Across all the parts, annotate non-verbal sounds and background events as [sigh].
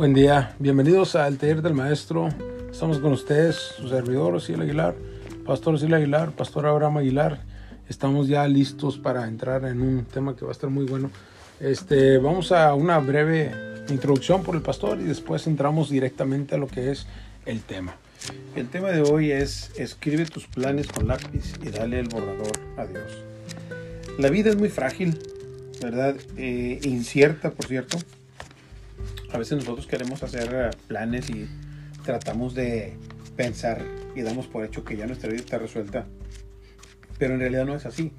Buen día, bienvenidos al taller del maestro. Estamos con ustedes, su servidor Osiel Aguilar, Pastor Osiel Aguilar, Pastor Abraham Aguilar. Estamos ya listos para entrar en un tema que va a estar muy bueno. Este, vamos a una breve introducción por el pastor y después entramos directamente a lo que es el tema. El tema de hoy es escribe tus planes con lápiz y dale el borrador a Dios. La vida es muy frágil, ¿verdad? Eh, incierta, por cierto. A veces nosotros queremos hacer eh, planes y tratamos de pensar y damos por hecho que ya nuestra vida está resuelta. Pero en realidad no es así.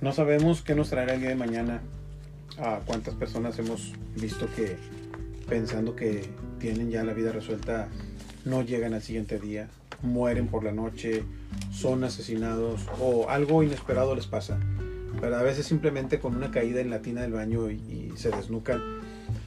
No sabemos qué nos traerá el día de mañana. A cuántas personas hemos visto que pensando que tienen ya la vida resuelta no llegan al siguiente día, mueren por la noche, son asesinados o algo inesperado les pasa. Pero a veces simplemente con una caída en la tina del baño y, y se desnucan.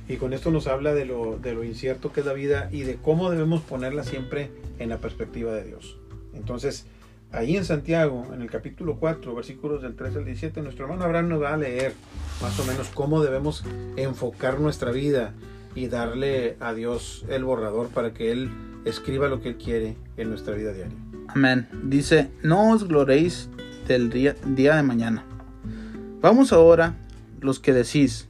Y con esto nos habla de lo, de lo incierto que es la vida y de cómo debemos ponerla siempre en la perspectiva de Dios. Entonces, ahí en Santiago, en el capítulo 4, versículos del 3 al 17, nuestro hermano Abraham nos va a leer más o menos cómo debemos enfocar nuestra vida y darle a Dios el borrador para que Él escriba lo que Él quiere en nuestra vida diaria. Amén. Dice, no os gloréis del día, día de mañana. Vamos ahora, los que decís,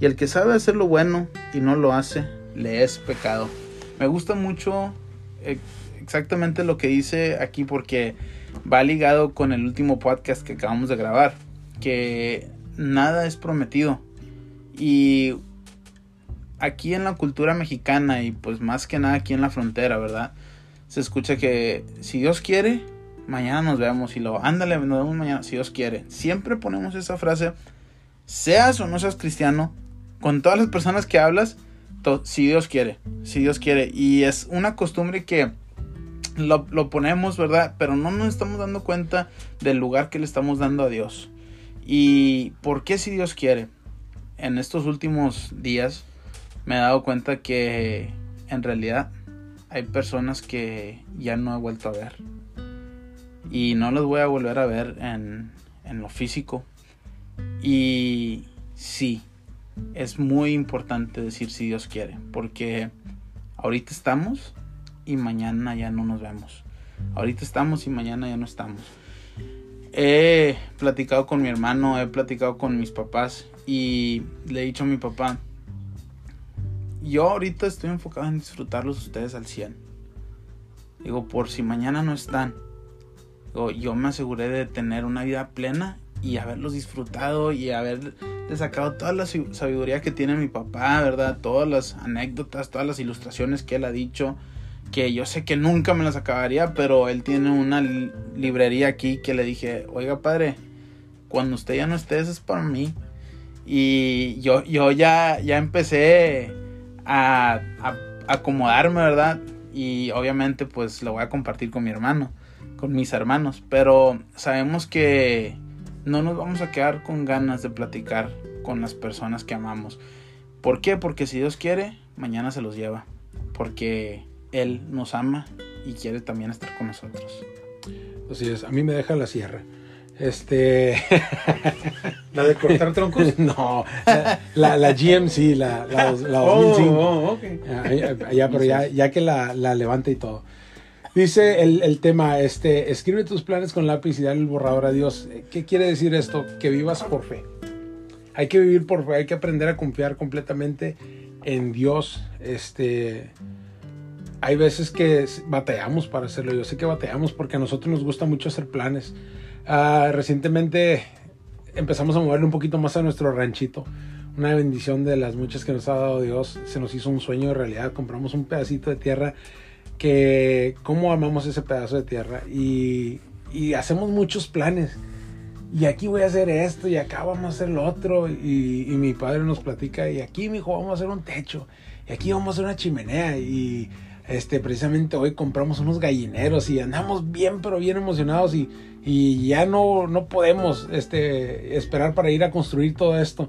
y el que sabe hacer lo bueno y no lo hace, le es pecado. Me gusta mucho eh, exactamente lo que dice aquí porque va ligado con el último podcast que acabamos de grabar, que nada es prometido. Y aquí en la cultura mexicana y pues más que nada aquí en la frontera, ¿verdad? Se escucha que si Dios quiere, mañana nos vemos y lo ándale, nos vemos mañana, si Dios quiere. Siempre ponemos esa frase, seas o no seas cristiano, con todas las personas que hablas, si Dios quiere, si Dios quiere. Y es una costumbre que lo, ponemos, ¿verdad? Pero no nos estamos dando cuenta del lugar que le estamos dando a Dios. ¿Y por qué si Dios quiere? En estos últimos días me he dado cuenta que en realidad hay personas que ya no he vuelto a ver. Y no las voy a volver a ver en, en lo físico. Y sí, es muy importante decir si Dios quiere. Porque ahorita estamos y mañana ya no nos vemos. Ahorita estamos y mañana ya no estamos. He platicado con mi hermano, he platicado con mis papás y le he dicho a mi papá, yo ahorita estoy enfocado en disfrutarlos ustedes al 100. Digo, por si mañana no están. Yo me aseguré de tener una vida plena y haberlos disfrutado y haber sacado toda la sabiduría que tiene mi papá, ¿verdad? Todas las anécdotas, todas las ilustraciones que él ha dicho. Que yo sé que nunca me las acabaría, pero él tiene una librería aquí que le dije, oiga padre, cuando usted ya no esté, eso es para mí. Y yo, yo ya, ya empecé a, acomodarme, ¿verdad? Y obviamente pues lo voy a compartir con mi hermano, con mis hermanos. Pero sabemos que no nos vamos a quedar con ganas de platicar con las personas que amamos. ¿Por qué? Porque si Dios quiere, mañana se los lleva. Porque Él nos ama y quiere también estar con nosotros. Así es, a mí me deja la sierra. Este. [laughs] ¿La de cortar troncos? [laughs] no, la, la GMC, la, la, la 2005. Oh, okay. ya, pero ya, ya que la, la levanta y todo. Dice el, el, tema, este, escribe tus planes con lápiz y dale el borrador a Dios. ¿Qué quiere decir esto? Que vivas por fe. Hay que vivir por fe, hay que aprender a confiar completamente en Dios. Este, hay veces que batallamos para hacerlo. Yo sé que batallamos porque a nosotros nos gusta mucho hacer planes. Uh, recientemente empezamos a moverle un poquito más a nuestro ranchito. Una bendición de las muchas que nos ha dado Dios. Se nos hizo un sueño de realidad. Compramos un pedacito de tierra que, ¿cómo amamos ese pedazo de tierra? Y, y hacemos muchos planes. y aquí voy a hacer esto y acá vamos a hacer lo otro. Y, y mi padre nos platica, y aquí, mi hijo, vamos a hacer un techo, y aquí vamos a hacer una chimenea. Y este, precisamente hoy compramos unos gallineros y andamos bien, pero bien emocionados y, y ya no, no podemos este, esperar para ir a construir todo esto.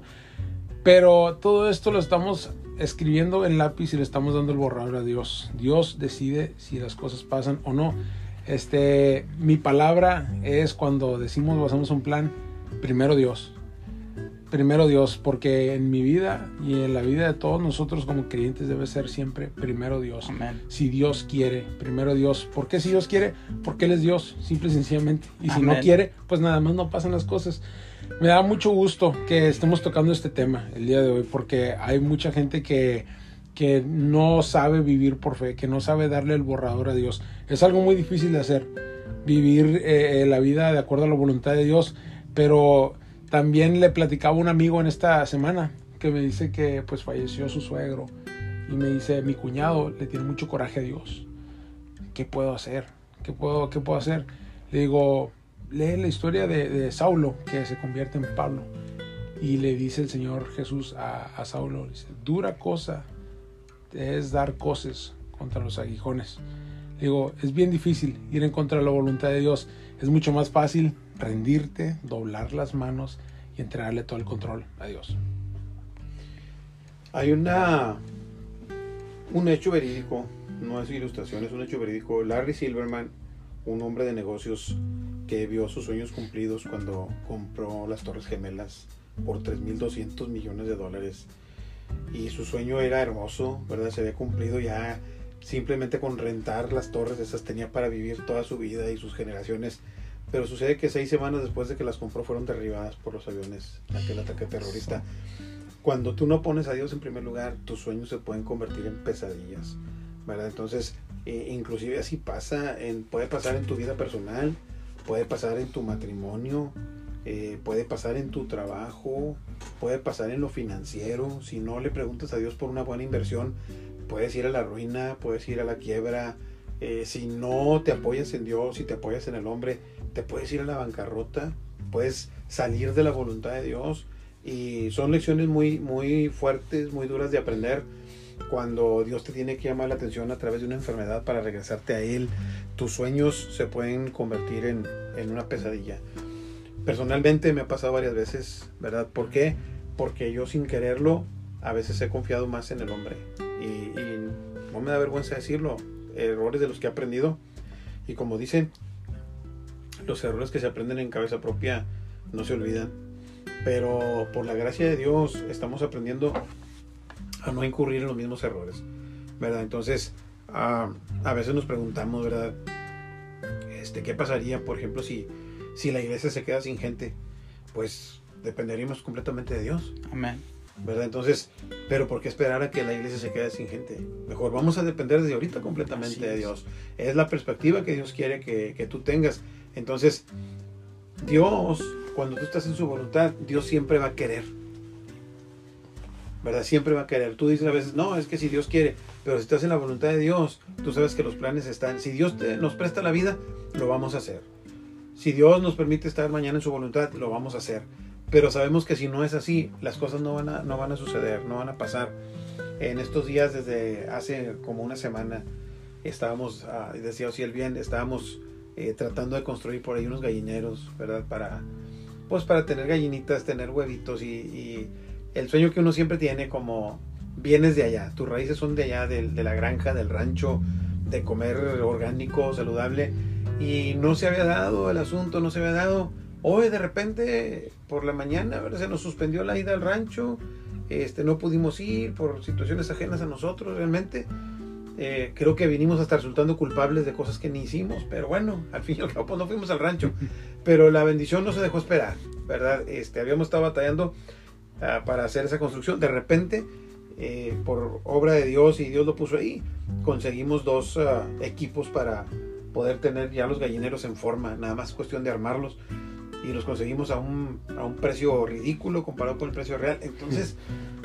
Pero todo esto lo estamos escribiendo en lápiz y le estamos dando el borrador a Dios. Dios decide si las cosas pasan o no. Este, mi palabra es cuando decimos basamos un plan, primero Dios. Primero Dios, porque en mi vida y en la vida de todos nosotros como creyentes debe ser siempre primero Dios. Amén. Si Dios quiere, primero Dios. ¿Por qué si Dios quiere? Porque Él es Dios, simple y sencillamente. Y si no quiere, pues nada más no pasan las cosas. Me da mucho gusto que estemos tocando este tema el día de hoy, porque hay mucha gente que, que no sabe vivir por fe, que no sabe darle el borrador a Dios. Es algo muy difícil de hacer, vivir eh, la vida de acuerdo a la voluntad de Dios, pero también le platicaba un amigo en esta semana que me dice que pues falleció su suegro y me dice mi cuñado le tiene mucho coraje a Dios. ¿Qué puedo hacer? ¿Qué puedo, qué puedo hacer? Le digo, lee la historia de, de Saulo que se convierte en Pablo y le dice el Señor Jesús a, a Saulo, dice, dura cosa es dar cosas contra los aguijones. Le digo, es bien difícil ir en contra de la voluntad de Dios. Es mucho más fácil rendirte, doblar las manos y entregarle todo el control a Dios. Hay una un hecho verídico, no es ilustración, es un hecho verídico. Larry Silverman, un hombre de negocios que vio sus sueños cumplidos cuando compró las Torres Gemelas por 3.200 millones de dólares. Y su sueño era hermoso, ¿verdad? Se había cumplido ya simplemente con rentar las torres, esas tenía para vivir toda su vida y sus generaciones. Pero sucede que seis semanas después de que las compró fueron derribadas por los aviones, aquel ataque terrorista. Cuando tú no pones a Dios en primer lugar, tus sueños se pueden convertir en pesadillas, ¿verdad? Entonces, eh, inclusive así pasa, en, puede pasar en tu vida personal, puede pasar en tu matrimonio, eh, puede pasar en tu trabajo, puede pasar en lo financiero. Si no le preguntas a Dios por una buena inversión, puedes ir a la ruina, puedes ir a la quiebra. Eh, si no te apoyas en Dios, si te apoyas en el hombre, te puedes ir a la bancarrota, puedes salir de la voluntad de Dios. Y son lecciones muy, muy fuertes, muy duras de aprender cuando Dios te tiene que llamar la atención a través de una enfermedad para regresarte a Él. Tus sueños se pueden convertir en, en una pesadilla. Personalmente me ha pasado varias veces, ¿verdad? ¿Por qué? Porque yo sin quererlo a veces he confiado más en el hombre. Y, y no me da vergüenza decirlo. Errores de los que he aprendido. Y como dicen, los errores que se aprenden en cabeza propia no se olvidan. Pero por la gracia de Dios estamos aprendiendo a no incurrir en los mismos errores, ¿verdad? Entonces, a, a veces nos preguntamos, ¿verdad? Este, ¿Qué pasaría, por ejemplo, si, si la iglesia se queda sin gente? Pues dependeríamos completamente de Dios, Amén. ¿verdad? Entonces, pero ¿por qué esperar a que la iglesia se quede sin gente? Mejor vamos a depender desde ahorita completamente de. Dios. Es la perspectiva que Dios quiere que, que tú tengas. Entonces, Dios, cuando tú estás en su voluntad, Dios siempre va a querer. ¿Verdad? Siempre va a querer. Tú dices a veces, no, es que si Dios quiere, pero si estás en la voluntad de Dios, tú sabes que los planes están. Si Dios nos presta la vida, lo vamos a hacer. Si Dios nos permite estar mañana en su voluntad, lo vamos a hacer. Pero sabemos que si no es así, las cosas no van a, no van a suceder, no van a pasar. En estos días, desde hace como una semana, estábamos, ah, decía el bien, estábamos eh, tratando de construir por ahí unos gallineros, ¿verdad? Para, pues para tener gallinitas, tener huevitos y el sueño que uno siempre tiene como vienes de allá, tus raíces son de allá, de, la granja, del rancho, de comer orgánico, saludable y no se había dado el asunto, no se había dado. Hoy de repente por la mañana ¿verdad? se nos suspendió la ida al rancho, este, no pudimos ir por situaciones ajenas a nosotros realmente. Eh, creo que vinimos a estar resultando culpables de cosas que ni hicimos, pero bueno, al fin y al cabo pues, no fuimos al rancho. [laughs] Pero la bendición no se dejó esperar, ¿verdad? Este, habíamos estado batallando ah, para hacer esa construcción. De repente, eh, por obra de Dios y Dios lo puso ahí, conseguimos dos ah, equipos para poder tener ya los gallineros en forma, nada más cuestión de armarlos. Y los conseguimos a un, a un precio ridículo comparado con el precio real. Entonces,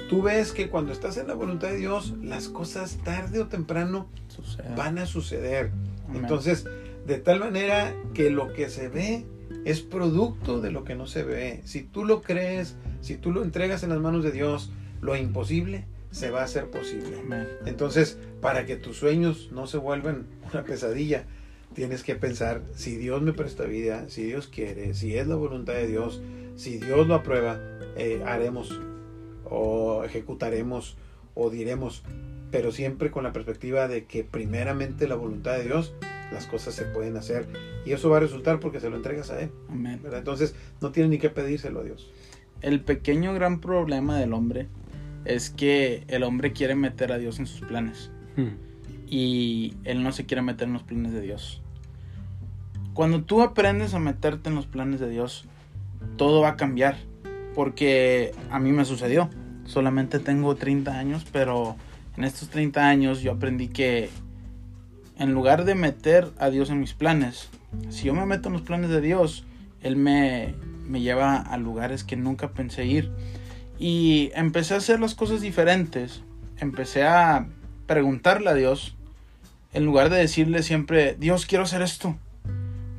tú ves que cuando estás en la voluntad de Dios, las cosas tarde o temprano Sucede. van a suceder. Amén. Entonces, de tal manera que lo que se ve es producto de lo que no se ve. Si tú lo crees, si tú lo entregas en las manos de Dios, lo imposible se va a hacer posible. Entonces, para que tus sueños no se vuelvan una pesadilla, tienes que pensar, si Dios me presta vida, si Dios quiere, si es la voluntad de Dios, si Dios lo aprueba, eh, haremos o ejecutaremos o diremos, pero siempre con la perspectiva de que primeramente la voluntad de Dios, las cosas se pueden hacer y eso va a resultar porque se lo entregas a Él. Entonces, no tienes ni que pedírselo a Dios. El pequeño gran problema del hombre es que el hombre quiere meter a Dios en sus planes Hmm. y él no se quiere meter en los planes de Dios. Cuando tú aprendes a meterte en los planes de Dios, todo va a cambiar. Porque a mí me sucedió. Solamente tengo 30 años, pero en estos 30 años yo aprendí que en lugar de meter a Dios en mis planes, si yo me meto en los planes de Dios, Él me, me lleva a lugares que nunca pensé ir. Y empecé a hacer las cosas diferentes. Empecé a preguntarle a Dios, en lugar de decirle siempre, Dios, quiero hacer esto.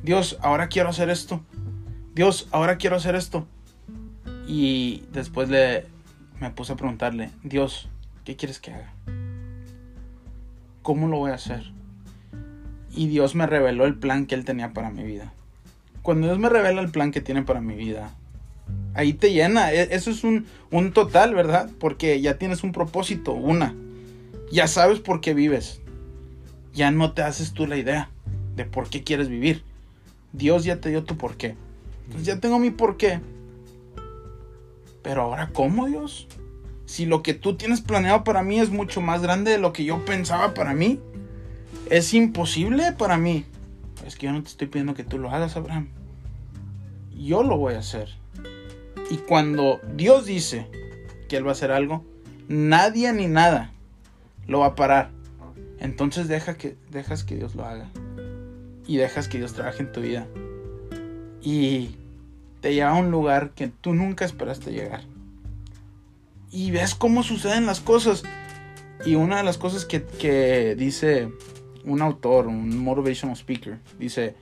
Dios, ahora quiero hacer esto. Dios, ahora quiero hacer esto. Y después le me puse a preguntarle, Dios, ¿qué quieres que haga? ¿Cómo lo voy a hacer? Y Dios me reveló el plan que Él tenía para mi vida. Cuando Dios me revela el plan que tiene para mi vida, ahí te llena. E- Eso es un, un total, ¿verdad? Porque ya tienes un propósito, una. Ya sabes por qué vives. Ya no te haces tú la idea de por qué quieres vivir. Dios ya te dio tu por qué. Entonces ya tengo mi por qué. Pero ahora, ¿cómo Dios? Si lo que tú tienes planeado para mí es mucho más grande de lo que yo pensaba para mí, es imposible para mí. Es que yo no te estoy pidiendo que tú lo hagas, Abraham. Yo lo voy a hacer. Y cuando Dios dice que Él va a hacer algo, nadie ni nada lo va a parar. Entonces deja que, dejas que Dios lo haga. Y dejas que Dios trabaje en tu vida. Y te lleva a un lugar que tú nunca esperaste llegar. Y ves cómo suceden las cosas. Y una de las cosas que, que dice un autor, un motivational speaker, dice,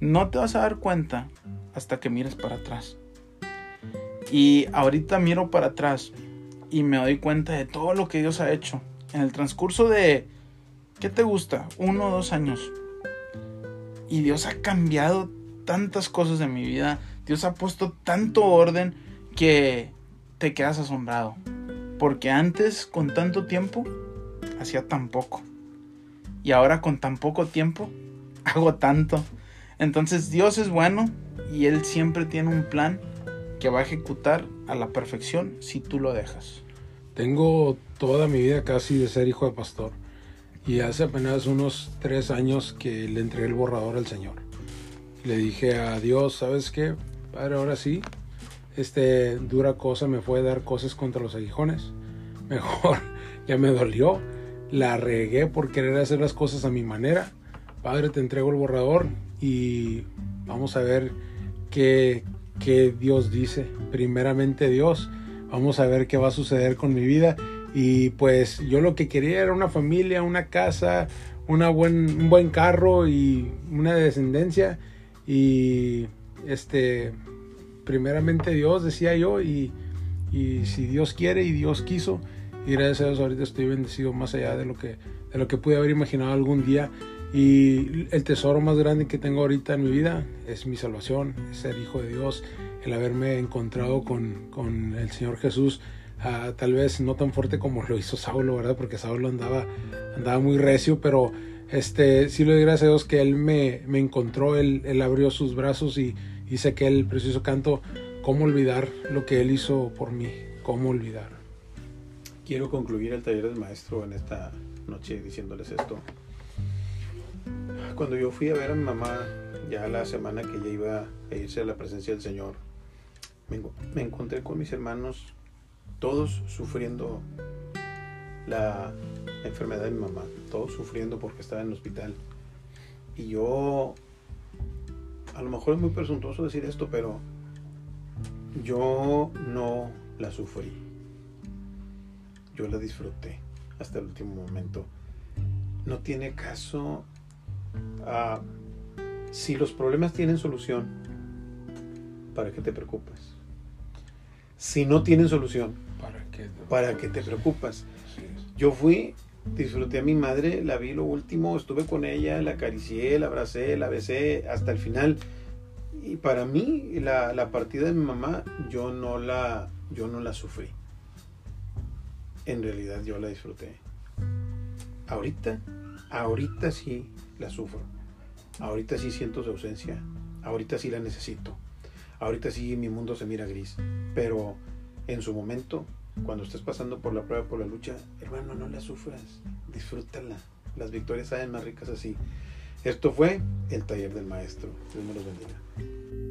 no te vas a dar cuenta hasta que mires para atrás. Y ahorita miro para atrás y me doy cuenta de todo lo que Dios ha hecho. En el transcurso de, ¿qué te gusta? Uno o dos años. Y Dios ha cambiado tantas cosas en mi vida. Dios ha puesto tanto orden que te quedas asombrado. Porque antes, con tanto tiempo, hacía tan poco. Y ahora con tan poco tiempo, [laughs] hago tanto. Entonces Dios es bueno y Él siempre tiene un plan que va a ejecutar a la perfección si tú lo dejas. Tengo toda mi vida casi de ser hijo de pastor. Y hace apenas unos tres años que le entregué el borrador al Señor. Le dije a Dios, ¿sabes qué? Padre, ahora sí, este dura cosa me fue dar cosas contra los aguijones. [laughs] Mejor, ya me dolió. La regué por querer hacer las cosas a mi manera. Padre, te entrego el borrador y vamos a ver qué, qué Dios dice. Primeramente Dios. Vamos a ver qué va a suceder con mi vida. Y pues yo lo que quería era una familia, una casa, una buen, un buen carro y una descendencia. Y este, primeramente Dios, decía yo, y, y si Dios quiere y Dios quiso, y gracias a Dios ahorita estoy bendecido más allá de lo que, de lo que pude haber imaginado algún día. Y el tesoro más grande que tengo ahorita en mi vida es mi salvación, es ser hijo de Dios, el haberme encontrado con, con el Señor Jesús. Tal vez no tan fuerte como lo hizo Saulo, ¿verdad? Porque Saulo andaba, andaba muy recio, pero este, sí le doy gracias a Dios que Él me, me encontró, él, él, abrió sus brazos y hice aquel precioso canto, ¿cómo olvidar lo que Él hizo por mí? ¿Cómo olvidar? Quiero concluir el taller del maestro en esta noche diciéndoles esto. Cuando yo fui a ver a mi mamá, ya la semana que ella iba a irse a la presencia del Señor, me, me encontré con mis hermanos, todos sufriendo la enfermedad de mi mamá, todos sufriendo porque estaba en el hospital. Y yo, a lo mejor es muy presuntuoso decir esto, pero yo no la sufrí. Yo la disfruté hasta el último momento. No tiene caso. Uh, si los problemas tienen solución, ¿para qué te preocupas? Si no tienen solución, ¿Para qué? ¿para qué te preocupas? Yo fui, disfruté a mi madre, la vi lo último, estuve con ella, la acaricié, la abracé, la besé hasta el final. Y para mí, la, la partida de mi mamá, yo no la, yo no la sufrí. En realidad yo la disfruté. Ahorita, ahorita sí la sufro. Ahorita sí siento su ausencia. Ahorita sí la necesito. Ahorita sí mi mundo se mira gris. Pero en su momento, cuando estés pasando por la prueba, por la lucha, hermano, no la sufras. Disfrútala. Las victorias saben más ricas así. Esto fue el taller del maestro. Dios me los bendiga.